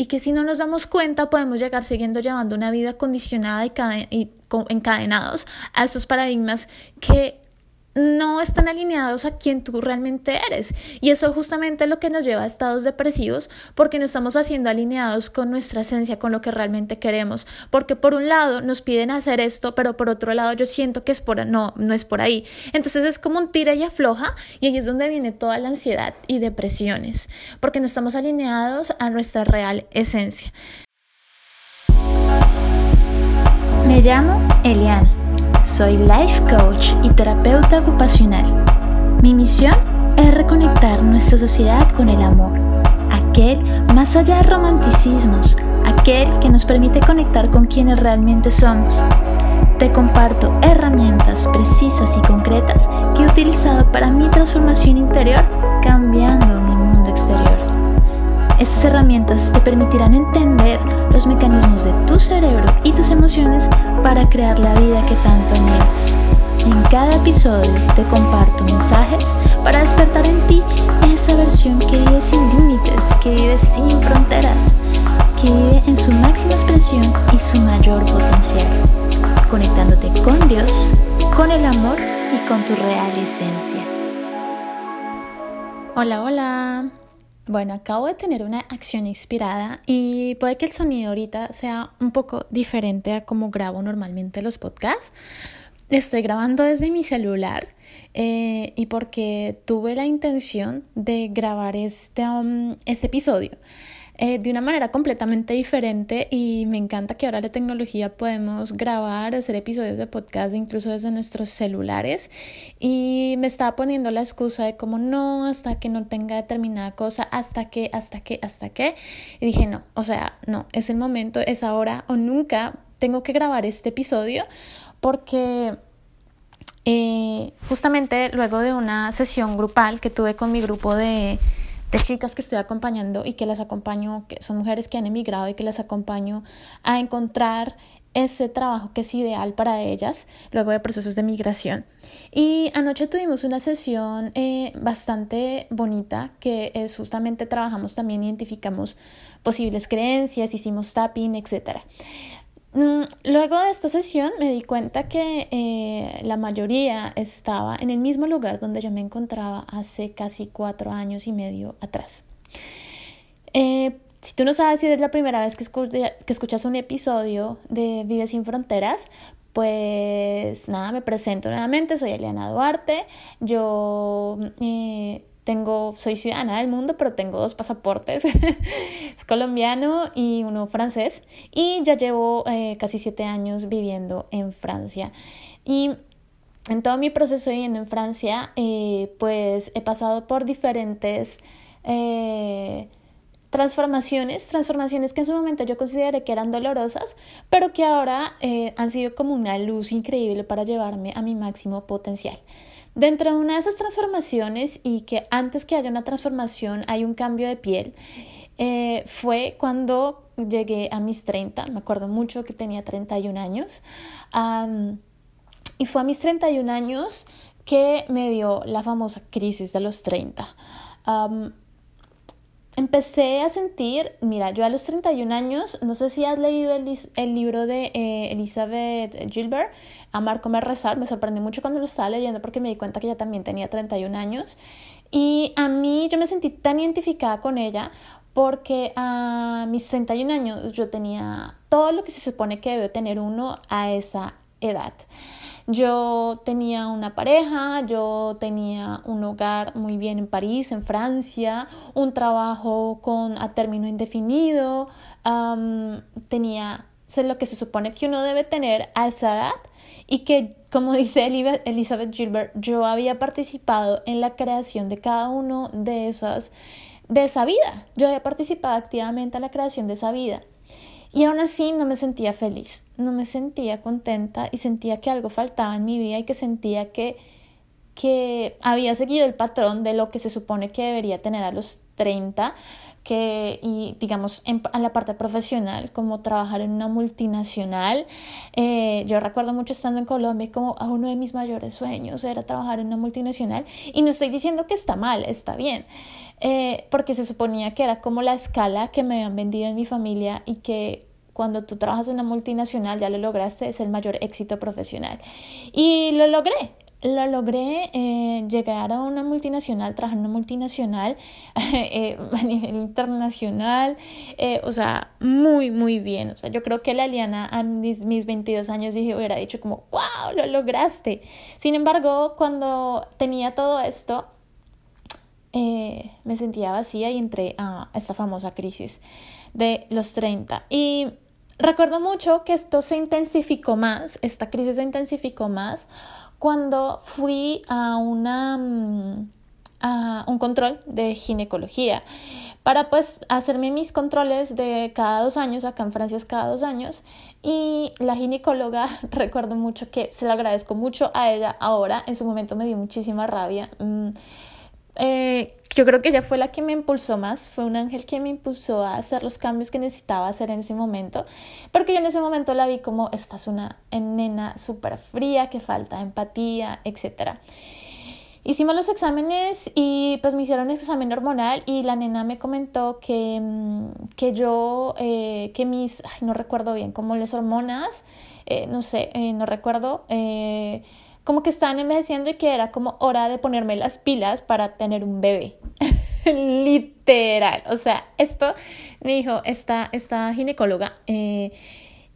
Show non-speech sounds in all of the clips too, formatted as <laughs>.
y que si no nos damos cuenta podemos llegar siguiendo llevando una vida condicionada y, encadenados a esos paradigmas que no están alineados a quien tú realmente eres. Y eso justamente es lo que nos lleva a estados depresivos porque no estamos haciendo alineados con nuestra esencia, con lo que realmente queremos. Porque por un lado nos piden hacer esto, pero por otro lado yo siento que es por no, no es por ahí. Entonces es como un tira y afloja y ahí es donde viene toda la ansiedad y depresiones, porque no estamos alineados a nuestra real esencia. Me llamo Eliana soy life coach y terapeuta ocupacional. Mi misión es reconectar nuestra sociedad con el amor, aquel más allá de romanticismos, aquel que nos permite conectar con quienes realmente somos. Te comparto herramientas precisas y concretas que he utilizado para mi transformación interior cambiando. Estas herramientas te permitirán entender los mecanismos de tu cerebro y tus emociones para crear la vida que tanto anhelas. En cada episodio te comparto mensajes para despertar en ti esa versión que vive sin límites, que vive sin fronteras, que vive en su máxima expresión y su mayor potencial, conectándote con Dios, con el amor y con tu real esencia. Hola, hola. Bueno, acabo de tener una acción inspirada y puede que el sonido ahorita sea un poco diferente a como grabo normalmente los podcasts. Estoy grabando desde mi celular eh, y porque tuve la intención de grabar este, um, este episodio. Eh, de una manera completamente diferente y me encanta que ahora la tecnología podemos grabar, hacer episodios de podcast incluso desde nuestros celulares. Y me estaba poniendo la excusa de como no, hasta que no tenga determinada cosa, hasta que, hasta que, hasta que. Y dije no, o sea, no, es el momento, es ahora o nunca, tengo que grabar este episodio porque... Eh, justamente luego de una sesión grupal que tuve con mi grupo de, de chicas que estoy acompañando y que las acompaño, que son mujeres que han emigrado y que las acompaño a encontrar ese trabajo que es ideal para ellas luego de procesos de migración. Y anoche tuvimos una sesión eh, bastante bonita que es justamente trabajamos también, identificamos posibles creencias, hicimos tapping, etcétera. Mm, luego de esta sesión me di cuenta que eh, la mayoría estaba en el mismo lugar donde yo me encontraba hace casi cuatro años y medio atrás. Eh, si tú no sabes si es la primera vez que, escuchas un episodio de Vive sin Fronteras, pues nada, me presento nuevamente, soy Eliana Duarte, yo eh, tengo, soy ciudadana del mundo, pero tengo dos pasaportes, <laughs> es colombiano y uno francés, y ya llevo eh, casi siete años viviendo en Francia. Y en todo mi proceso viviendo en Francia, eh, pues he pasado por diferentes eh, transformaciones, transformaciones que en su momento yo consideré que eran dolorosas, pero que ahora han sido como una luz increíble para llevarme a mi máximo potencial. Dentro de una de esas transformaciones y que antes que haya una transformación hay un cambio de piel, eh, fue cuando llegué a mis 30, me acuerdo mucho que tenía 31 años, y fue a mis 31 años que me dio la famosa crisis de los 30 empecé a sentir, mira, yo a los 31 años, no sé si has leído el, el libro de eh, Elizabeth Gilbert, Amar, Comer, Rezar, me sorprendió mucho cuando lo estaba leyendo porque me di cuenta que ella también tenía 31 años. Y a mí yo me sentí tan identificada con ella porque a mis 31 años yo tenía todo lo que se supone que debe tener uno a esa edad. Yo tenía una pareja, yo tenía un hogar muy bien en París, en Francia, un trabajo con a término indefinido, tenía lo que se supone que uno debe tener a esa edad y que, como dice Elizabeth Gilbert, yo había participado en la creación de cada uno de esas de esa vida. Yo había participado activamente en la creación de esa vida. Y aún así no me sentía feliz, no me sentía contenta y sentía que algo faltaba en mi vida y que sentía que, que había seguido el patrón de lo que se supone que debería tener a los 30, que, y digamos, en, la parte profesional, como trabajar en una multinacional. Eh, yo recuerdo mucho estando en Colombia como uno de mis mayores sueños era trabajar en una multinacional y no estoy diciendo que está mal, está bien. Eh, porque se suponía que era como la escala que me habían vendido en mi familia y que cuando tú trabajas en una multinacional ya lo lograste, es el mayor éxito profesional. Y lo logré, lo logré eh, llegar a una multinacional, trabajar en una multinacional <laughs> eh, a nivel internacional, eh, o sea, muy, muy bien. O sea, yo creo que la Liana a mis, mis 22 años dije, hubiera dicho como, wow, lo lograste. Sin embargo, cuando tenía todo esto, me sentía vacía y entré a esta famosa crisis de los 30. Y recuerdo mucho que esto se intensificó más, esta crisis se intensificó más cuando fui a, una, mm, a un control de ginecología para pues hacerme mis controles de cada dos años, acá en Francia es cada dos años, y la ginecóloga, <laughs> recuerdo mucho que se lo agradezco mucho a ella ahora, en su momento me dio muchísima rabia. Eh, yo creo que ella fue la que me impulsó más, fue un ángel que me impulsó a hacer los cambios que necesitaba hacer en ese momento, porque yo en ese momento la vi como, esta es una nena súper fría, que falta empatía, etc. Hicimos los exámenes y pues me hicieron examen hormonal y la nena me comentó que, mm, que yo, eh, que mis, no recuerdo bien, como las hormonas, eh, no sé, no recuerdo, como que estaban envejeciendo y que era como hora de ponerme las pilas para tener un bebé. <laughs> Literal. O sea, esto me dijo esta, esta ginecóloga. Eh,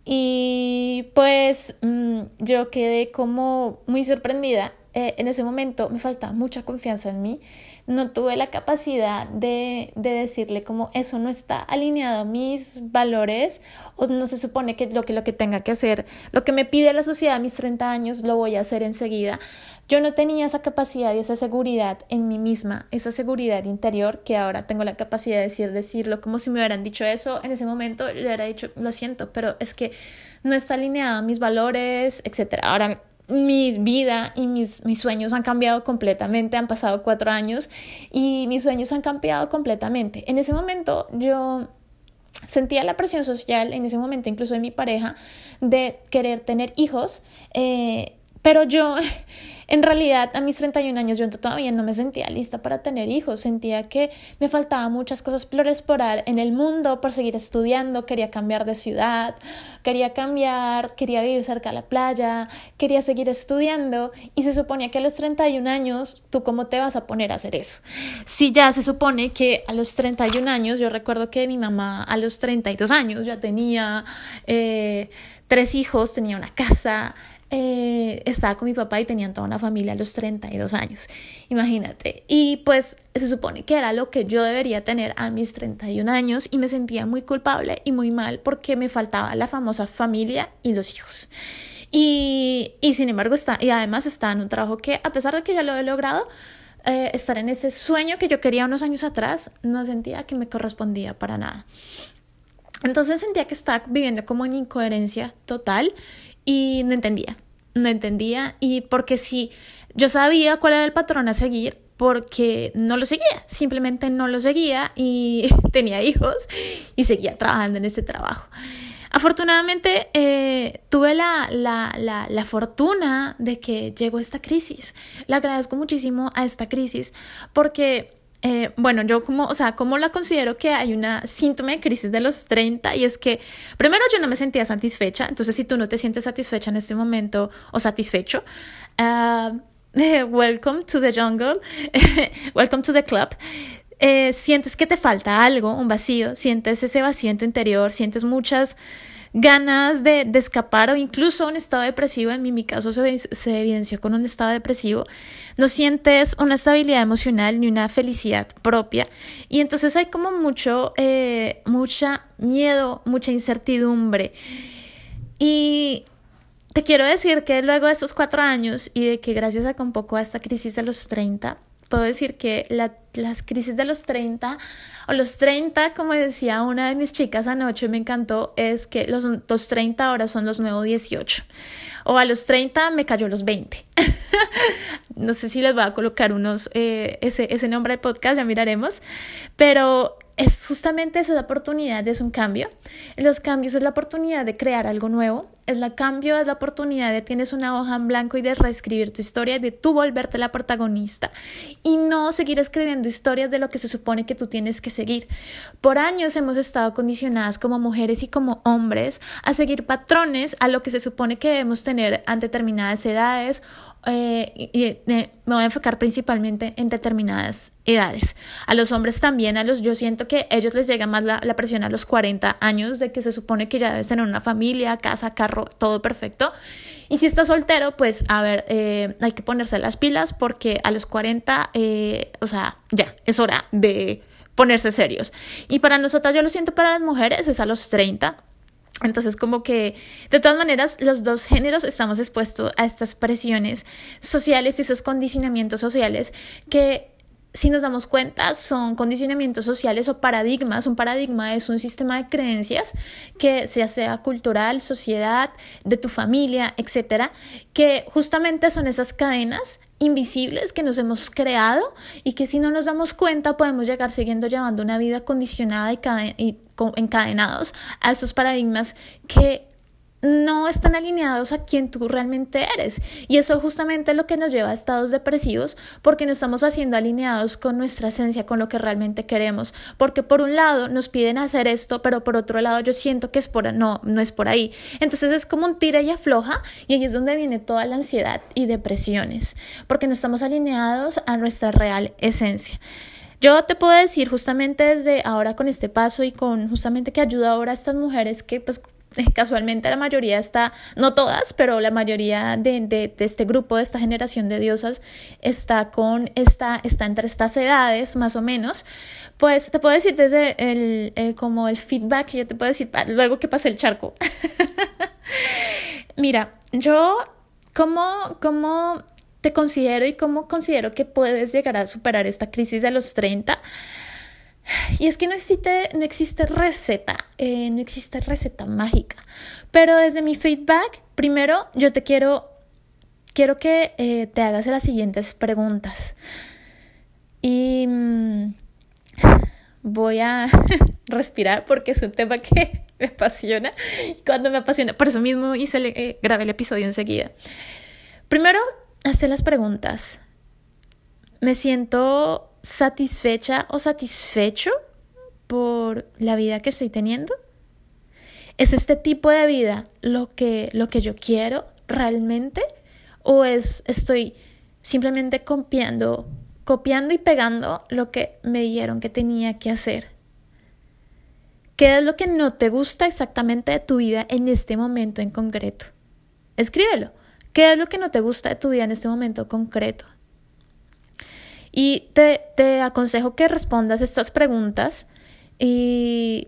y pues mm, yo quedé como muy sorprendida. Eh, en ese momento me faltaba mucha confianza en mí no tuve la capacidad de, decirle como eso no está alineado a mis valores o no se supone que lo que, lo que tenga que hacer, lo que me pide la sociedad a mis 30 años lo voy a hacer enseguida. Yo no tenía esa capacidad y esa seguridad en mí misma, esa seguridad interior que ahora tengo la capacidad de decir, decirlo como si me hubieran dicho eso en ese momento, le hubiera dicho, lo siento, pero es que no está alineado a mis valores, etc. Ahora mi vida y mis, mis sueños han cambiado completamente, han pasado cuatro años y mis sueños han cambiado completamente. En ese momento yo sentía la presión social, en ese momento incluso de mi pareja, de querer tener hijos, eh, pero yo <laughs> en realidad, a mis 31 años yo todavía no me sentía lista para tener hijos, sentía que me faltaban muchas cosas por explorar en el mundo, por seguir estudiando, quería cambiar de ciudad, quería cambiar, quería vivir cerca de la playa, quería seguir estudiando. Y se suponía que a los 31 años, ¿tú cómo te vas a poner a hacer eso? Si ya se supone que a los 31 años, yo recuerdo que mi mamá a los 32 años ya tenía eh, tres hijos, tenía una casa, eh, estaba con mi papá y tenían toda una familia a los 32 años, imagínate. Y pues se supone que era lo que yo debería tener a mis 31 años y me sentía muy culpable y muy mal porque me faltaba la famosa familia y los hijos. Y, sin embargo, está, y además estaba en un trabajo que a pesar de que ya lo he logrado, eh, estar en ese sueño que yo quería unos años atrás, no sentía que me correspondía para nada. Entonces sentía que estaba viviendo como en incoherencia total y no entendía, no entendía y porque si yo sabía cuál era el patrón a seguir, porque no lo seguía, simplemente no lo seguía y <laughs> tenía hijos y seguía trabajando en este trabajo. Afortunadamente eh, tuve la, la, la, la, fortuna de que llegó esta crisis. Le agradezco muchísimo a esta crisis porque eh, bueno, yo como, o sea, la considero que hay una síntoma de crisis de los 30 y es que primero yo no me sentía satisfecha, entonces si tú no te sientes satisfecha en este momento o satisfecho, uh, <laughs> welcome to the jungle, <laughs> welcome to the club. Eh, sientes que te falta algo, un vacío, sientes ese vacío en tu interior, sientes muchas ganas de, escapar o incluso un estado depresivo, en mi, caso se, evidenció con un estado depresivo, no sientes una estabilidad emocional ni una felicidad propia. Y entonces hay como mucho, eh, mucha miedo, mucha incertidumbre. Y te quiero decir que luego de estos cuatro años y de que gracias a un poco a esta crisis de los 30, puedo decir que las crisis de los 30 o los 30, como decía una de mis chicas anoche, me encantó, es que los, los 30 ahora son los nuevos 18. O a los 30 me cayó los 20. <laughs> no sé si les voy a colocar unos, eh, ese, ese nombre de podcast, ya miraremos. Pero es justamente esa oportunidad, es un cambio. Los cambios es la oportunidad de crear algo nuevo, es la cambio, es la oportunidad de tienes una hoja en blanco y de reescribir tu historia, de tú volverte la protagonista y no seguir escribiendo historias de lo que se supone que tú tienes que seguir. Por años hemos estado condicionadas como mujeres y como hombres a seguir patrones a lo que se supone que debemos tener ante determinadas edades eh, eh, me voy a enfocar principalmente en determinadas edades. A los hombres también, a los, yo siento que ellos les llega más la, presión a los 40 años de que se supone que ya debes tener una familia, casa, carro, todo perfecto. Y si estás soltero, pues a ver, eh, hay que ponerse las pilas porque a los 40, o sea, ya, es hora de ponerse serios. Y para nosotras, yo lo siento para las mujeres, es a los 30 entonces, como que de todas maneras, los dos géneros estamos expuestos a estas presiones sociales y esos condicionamientos sociales que si nos damos cuenta, son condicionamientos sociales o paradigmas. Un paradigma es un sistema de creencias que sea cultural, sociedad, de tu familia, etcétera, que justamente son esas cadenas invisibles que nos hemos creado y que si no nos damos cuenta podemos llegar siguiendo llevando una vida condicionada y, encadenados a esos paradigmas que no están alineados a quien tú realmente eres. Y eso justamente es lo que nos lleva a estados depresivos porque no estamos haciendo alineados con nuestra esencia, con lo que realmente queremos. Porque por un lado nos piden hacer esto, pero por otro lado yo siento que es por no, no es por ahí. Entonces es como un tira y afloja y ahí es donde viene toda la ansiedad y depresiones, porque no estamos alineados a nuestra real esencia. Yo te puedo decir justamente desde ahora con este paso y con justamente que ayuda ahora a estas mujeres que pues casualmente la mayoría está, no todas, pero la mayoría de, de, este grupo, de esta generación de diosas, está con esta, está entre estas edades, más o menos. Pues te puedo decir desde el, como el feedback, yo te puedo decir luego que pasé el charco. <laughs> Mira, yo, ¿cómo, ¿cómo te considero y cómo considero que puedes llegar a superar esta crisis de los 30? Y es que no existe, no existe receta, eh, no existe receta mágica. Pero desde mi feedback, primero yo te quiero, quiero que eh, te hagas las siguientes preguntas. Y mm, voy a <laughs> respirar porque es un tema que <laughs> me apasiona. Cuando me apasiona, por eso mismo hice eh, grabé el episodio enseguida. Primero, hazte las preguntas. Me siento satisfecha o satisfecho por la vida que estoy teniendo? ¿Es este tipo de vida lo que, lo que yo quiero realmente? ¿O es, estoy simplemente copiando, copiando y pegando lo que me dijeron que tenía que hacer? ¿Qué es lo que no te gusta exactamente de tu vida en este momento en concreto? Escríbelo. ¿Qué es lo que no te gusta de tu vida en este momento concreto? Y te, te aconsejo que respondas estas preguntas y,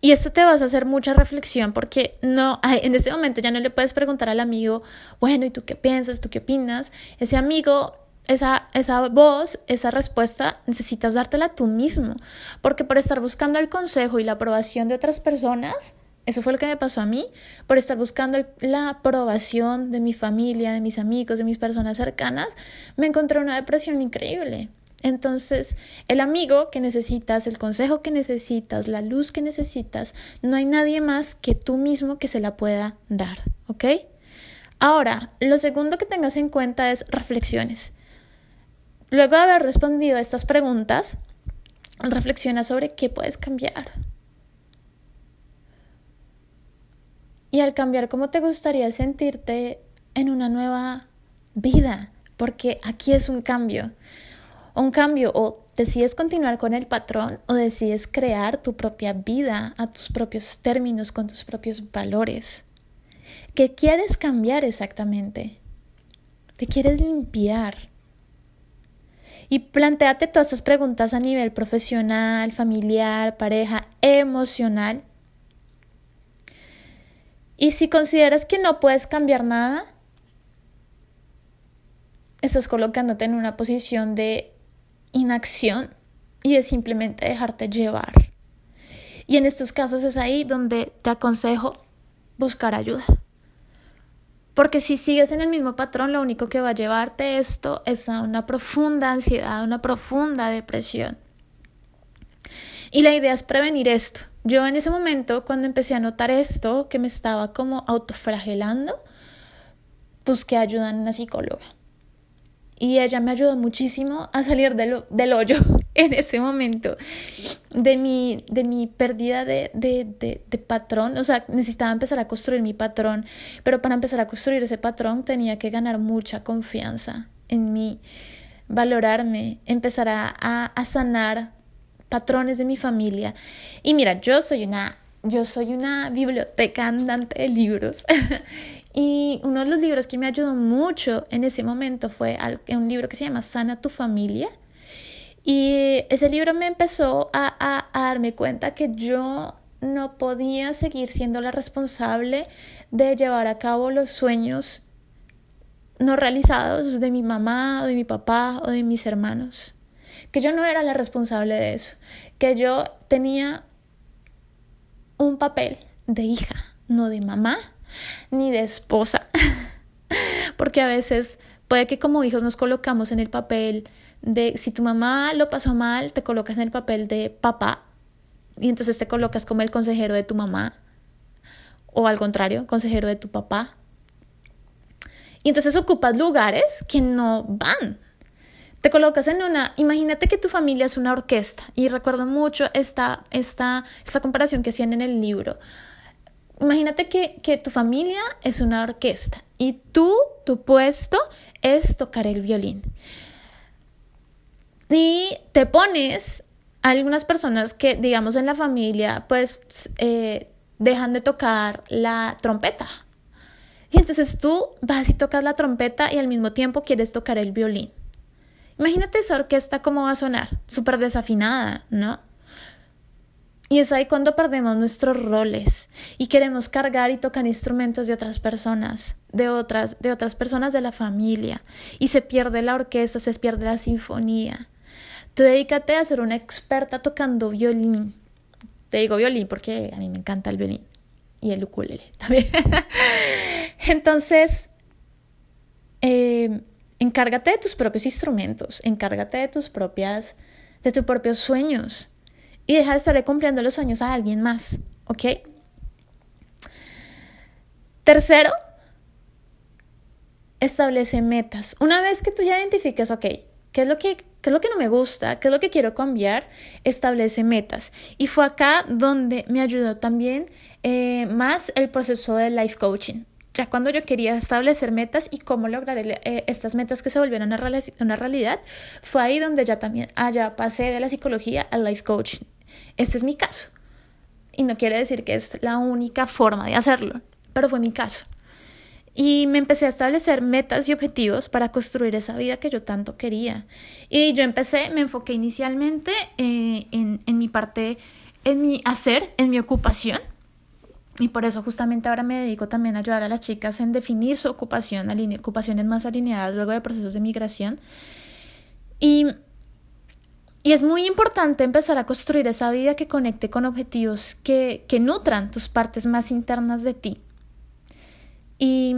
y esto te vas a hacer mucha reflexión porque no, <laughs> en este momento ya no le puedes preguntar al amigo, bueno, ¿y tú qué piensas? ¿Tú qué opinas? Ese amigo, esa, esa voz, esa respuesta, necesitas dártela tú mismo, porque por estar buscando el consejo y la aprobación de otras personas, eso fue lo que me pasó a mí por estar buscando la aprobación de mi familia, de mis amigos, de mis personas cercanas. Me encontré una depresión increíble. Entonces, el amigo que necesitas, el consejo que necesitas, la luz que necesitas, no hay nadie más que tú mismo que se la pueda dar, ¿ok? Ahora, lo segundo que tengas en cuenta es reflexiones. Luego de haber respondido a estas preguntas, reflexiona sobre qué puedes cambiar. Y al cambiar cómo te gustaría sentirte en una nueva vida, porque aquí es un cambio. Un cambio o decides continuar con el patrón o decides crear tu propia vida a tus propios términos, con tus propios valores. ¿Qué quieres cambiar exactamente? ¿Te quieres limpiar? Y planteate todas estas preguntas a nivel profesional, familiar, pareja, emocional y si consideras que no puedes cambiar nada, estás colocándote en una posición de inacción y de simplemente dejarte llevar. Y en estos casos es ahí donde te aconsejo buscar ayuda. Porque si sigues en el mismo patrón, lo único que va a llevarte esto es a una profunda ansiedad, una profunda depresión. Y la idea es prevenir esto. Yo en ese momento, cuando empecé a notar esto, que me estaba como autoflagelando, busqué ayuda en una psicóloga. Y ella me ayudó muchísimo a salir del, del hoyo <laughs> en ese momento, de mi, de mi pérdida de, de, de, de, patrón. O sea, necesitaba empezar a construir mi patrón, pero para empezar a construir ese patrón tenía que ganar mucha confianza en mí, valorarme, empezar a, a, a sanar patrones de mi familia. Y mira, yo soy una, yo soy una biblioteca andante de libros <laughs> Y uno de los libros que me ayudó mucho en ese momento fue un libro que se llama Sana tu familia. Y ese libro me empezó a, a, darme cuenta que yo no podía seguir siendo la responsable de llevar a cabo los sueños no realizados de mi mamá de mi papá o de mis hermanos. Que yo no era la responsable de eso. Que yo tenía un papel de hija, no de mamá ni de esposa, <laughs> porque a veces puede que como hijos nos colocamos en el papel de si tu mamá lo pasó mal, te colocas en el papel de papá y entonces te colocas como el consejero de tu mamá o al contrario, consejero de tu papá. Y entonces ocupas lugares que no van. Te colocas en una, imagínate que tu familia es una orquesta y recuerdo mucho esta, esta, esta comparación que hacían en el libro imagínate que, que, tu familia es una orquesta y tú, tu puesto es tocar el violín. Y te pones algunas personas que, digamos, en la familia, pues eh, dejan de tocar la trompeta. Y entonces tú vas y tocas la trompeta y al mismo tiempo quieres tocar el violín. Imagínate esa orquesta cómo va a sonar, súper desafinada, ¿no? Y es ahí cuando perdemos nuestros roles y queremos cargar y tocar instrumentos de otras personas, de otras, de otras personas de la familia. Y se pierde la orquesta, se pierde la sinfonía. Tú dedícate a ser una experta tocando violín. Te digo violín porque a mí me encanta el violín y el ukulele también. <laughs> Entonces, eh, encárgate de tus propios instrumentos, encárgate de tus propias, de tus propios sueños y deja de estarle cumpliendo los sueños a alguien más, ¿ok? Tercero, establece metas. Una vez que tú ya identifiques, ok, ¿qué es lo que, qué es lo que no me gusta? ¿Qué es lo que quiero cambiar? Establece metas. Y fue acá donde me ayudó también eh, más el proceso de life coaching ya cuando yo quería establecer metas y cómo lograr eh, estas metas que se volvieran una, realidad, fue ahí donde ya también allá ah, pasé de la psicología al life coaching. Este es mi caso. Y no quiere decir que es la única forma de hacerlo, pero fue mi caso. Y me empecé a establecer metas y objetivos para construir esa vida que yo tanto quería. Y yo empecé, me enfoqué inicialmente eh, en mi parte, en mi hacer, en mi ocupación y por eso justamente ahora me dedico también a ayudar a las chicas en definir su ocupación, ocupaciones más alineadas luego de procesos de migración. Y, y es muy importante empezar a construir esa vida que conecte con objetivos que, que nutran tus partes más internas de ti. Y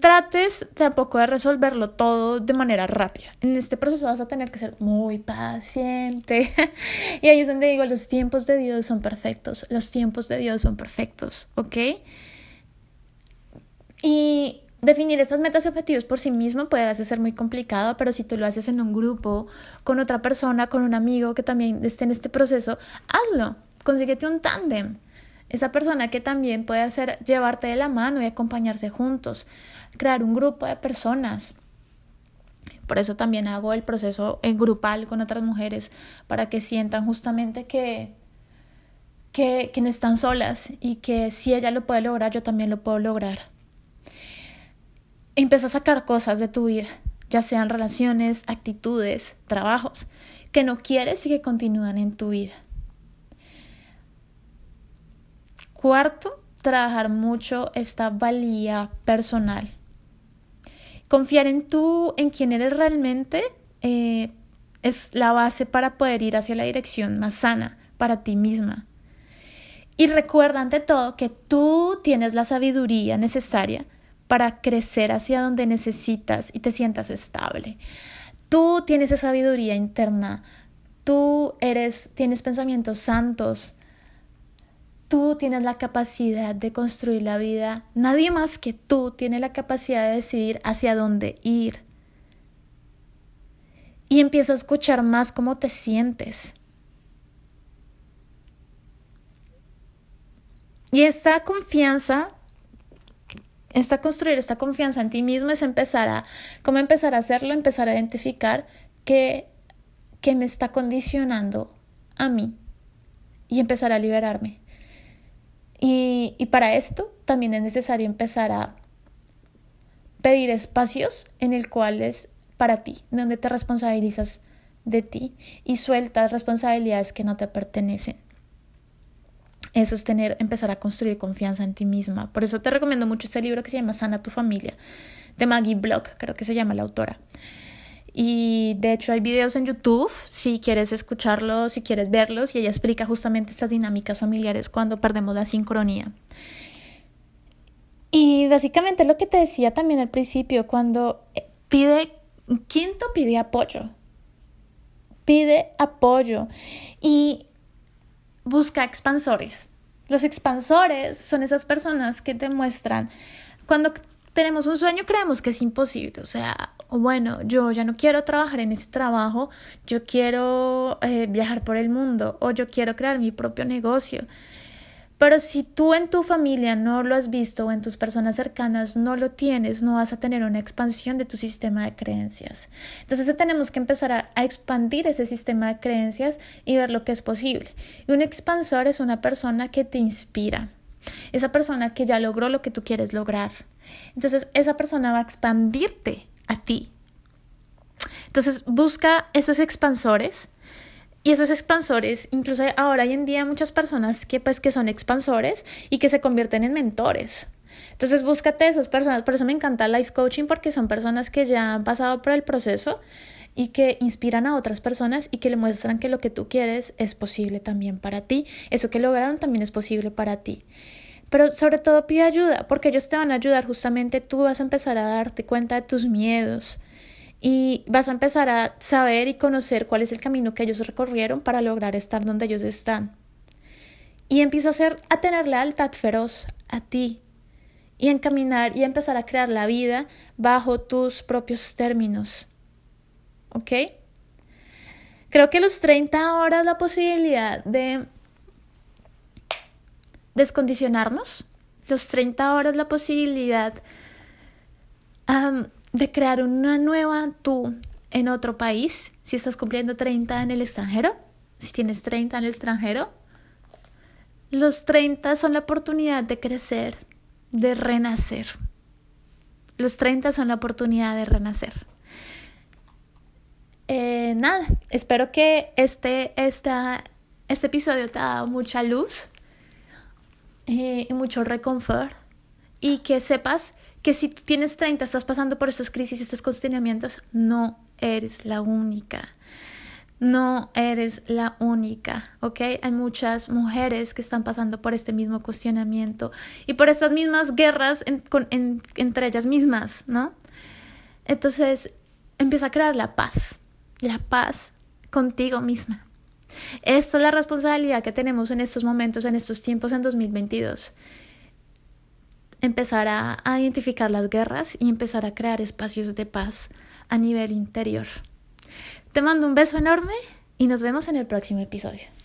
trates tampoco de resolverlo todo de manera rápida. En este proceso vas a tener que ser muy paciente. <laughs> y ahí es donde digo, los tiempos de Dios son perfectos. Los tiempos de Dios son perfectos, ¿ok? Y definir estas metas y objetivos por sí mismo puede ser muy complicado, pero si tú lo haces en un grupo, con otra persona, con un amigo que también esté en este proceso, hazlo. Consíguete un tándem esa persona que también puede hacer llevarte de la mano y acompañarse juntos, crear un grupo de personas. Por eso también hago el proceso en grupal con otras mujeres, para que sientan justamente que, que, que no están solas y que si ella lo puede lograr, yo también lo puedo lograr. Empieza a sacar cosas de tu vida, ya sean relaciones, actitudes, trabajos, que no quieres y que continúan en tu vida. Cuarto, trabajar mucho esta valía personal. Confiar en tú, en quién eres realmente, eh, es la base para poder ir hacia la dirección más sana para ti misma. Y recuerda ante todo que tú tienes la sabiduría necesaria para crecer hacia donde necesitas y te sientas estable. Tú tienes esa sabiduría interna Tú eres, tienes pensamientos santos. Tú tienes la capacidad de construir la vida. Nadie más que tú tiene la capacidad de decidir hacia dónde ir. Y empieza a escuchar más cómo te sientes. Y esta confianza, esta construir esta confianza en ti mismo es empezar a, ¿cómo empezar a hacerlo? Empezar a identificar qué, qué me está condicionando a mí y empezar a liberarme. Y, y para esto también es necesario empezar a pedir espacios en el cuales para ti, donde te responsabilizas de ti y sueltas responsabilidades que no te pertenecen. Eso es tener, empezar a construir confianza en ti misma. Por eso te recomiendo mucho este libro que se llama Sana tu familia, de Maggie Block, creo que se llama la autora. Y de hecho hay videos en YouTube, si quieres escucharlos, si quieres verlos, y ella explica justamente estas dinámicas familiares cuando perdemos la sincronía. Y básicamente lo que te decía también al principio, cuando pide, quinto pide apoyo, pide apoyo. Y busca expansores. Los expansores son esas personas que te muestran cuando tenemos un sueño creemos que es imposible, o sea, bueno, yo ya no quiero trabajar en ese trabajo, yo quiero eh, viajar por el mundo o yo quiero crear mi propio negocio. Pero si tú en tu familia no lo has visto o en tus personas cercanas no lo tienes, no vas a tener una expansión de tu sistema de creencias. Entonces tenemos que empezar a, expandir ese sistema de creencias y ver lo que es posible. Y un expansor es una persona que te inspira, esa persona que ya logró lo que tú quieres lograr. Entonces esa persona va a expandirte a ti. Entonces busca esos expansores y esos expansores, incluso ahora hoy en día muchas personas que pues que son expansores y que se convierten en mentores. Entonces búscate esas personas, por eso me encanta life coaching porque son personas que ya han pasado por el proceso y que inspiran a otras personas y que le muestran que lo que tú quieres es posible también para ti, eso que lograron también es posible para ti. Pero sobre todo pide ayuda, porque ellos te van a ayudar justamente, tú vas a empezar a darte cuenta de tus miedos, y vas a empezar a saber y conocer cuál es el camino que ellos recorrieron para lograr estar donde ellos están. Y empieza a, hacer, a tener lealtad feroz a ti y encaminar y empezar a crear la vida bajo tus propios términos. ¿Ok? Creo que los 30 horas la posibilidad de descondicionarnos, los 30 horas la posibilidad de crear una nueva tú en otro país, si estás cumpliendo 30 en el extranjero, si tienes 30 en el extranjero, los 30 son la oportunidad de crecer, de renacer. Los 30 son la oportunidad de renacer. Eh, nada, espero que este, esta, este episodio te ha dado mucha luz eh, y mucho reconfort y que sepas que si tú tienes 30, estás pasando por estos crisis, estos cuestionamientos, no eres la única. No eres la única, ¿ok? Hay muchas mujeres que están pasando por este mismo cuestionamiento y por estas mismas guerras entre ellas mismas, ¿no? Entonces, empieza a crear la paz, la paz contigo misma. Esta es la responsabilidad que tenemos en estos momentos, en estos tiempos, en 2022 empezar a, a identificar las guerras y empezar a crear espacios de paz a nivel interior. Te mando un beso enorme y nos vemos en el próximo episodio.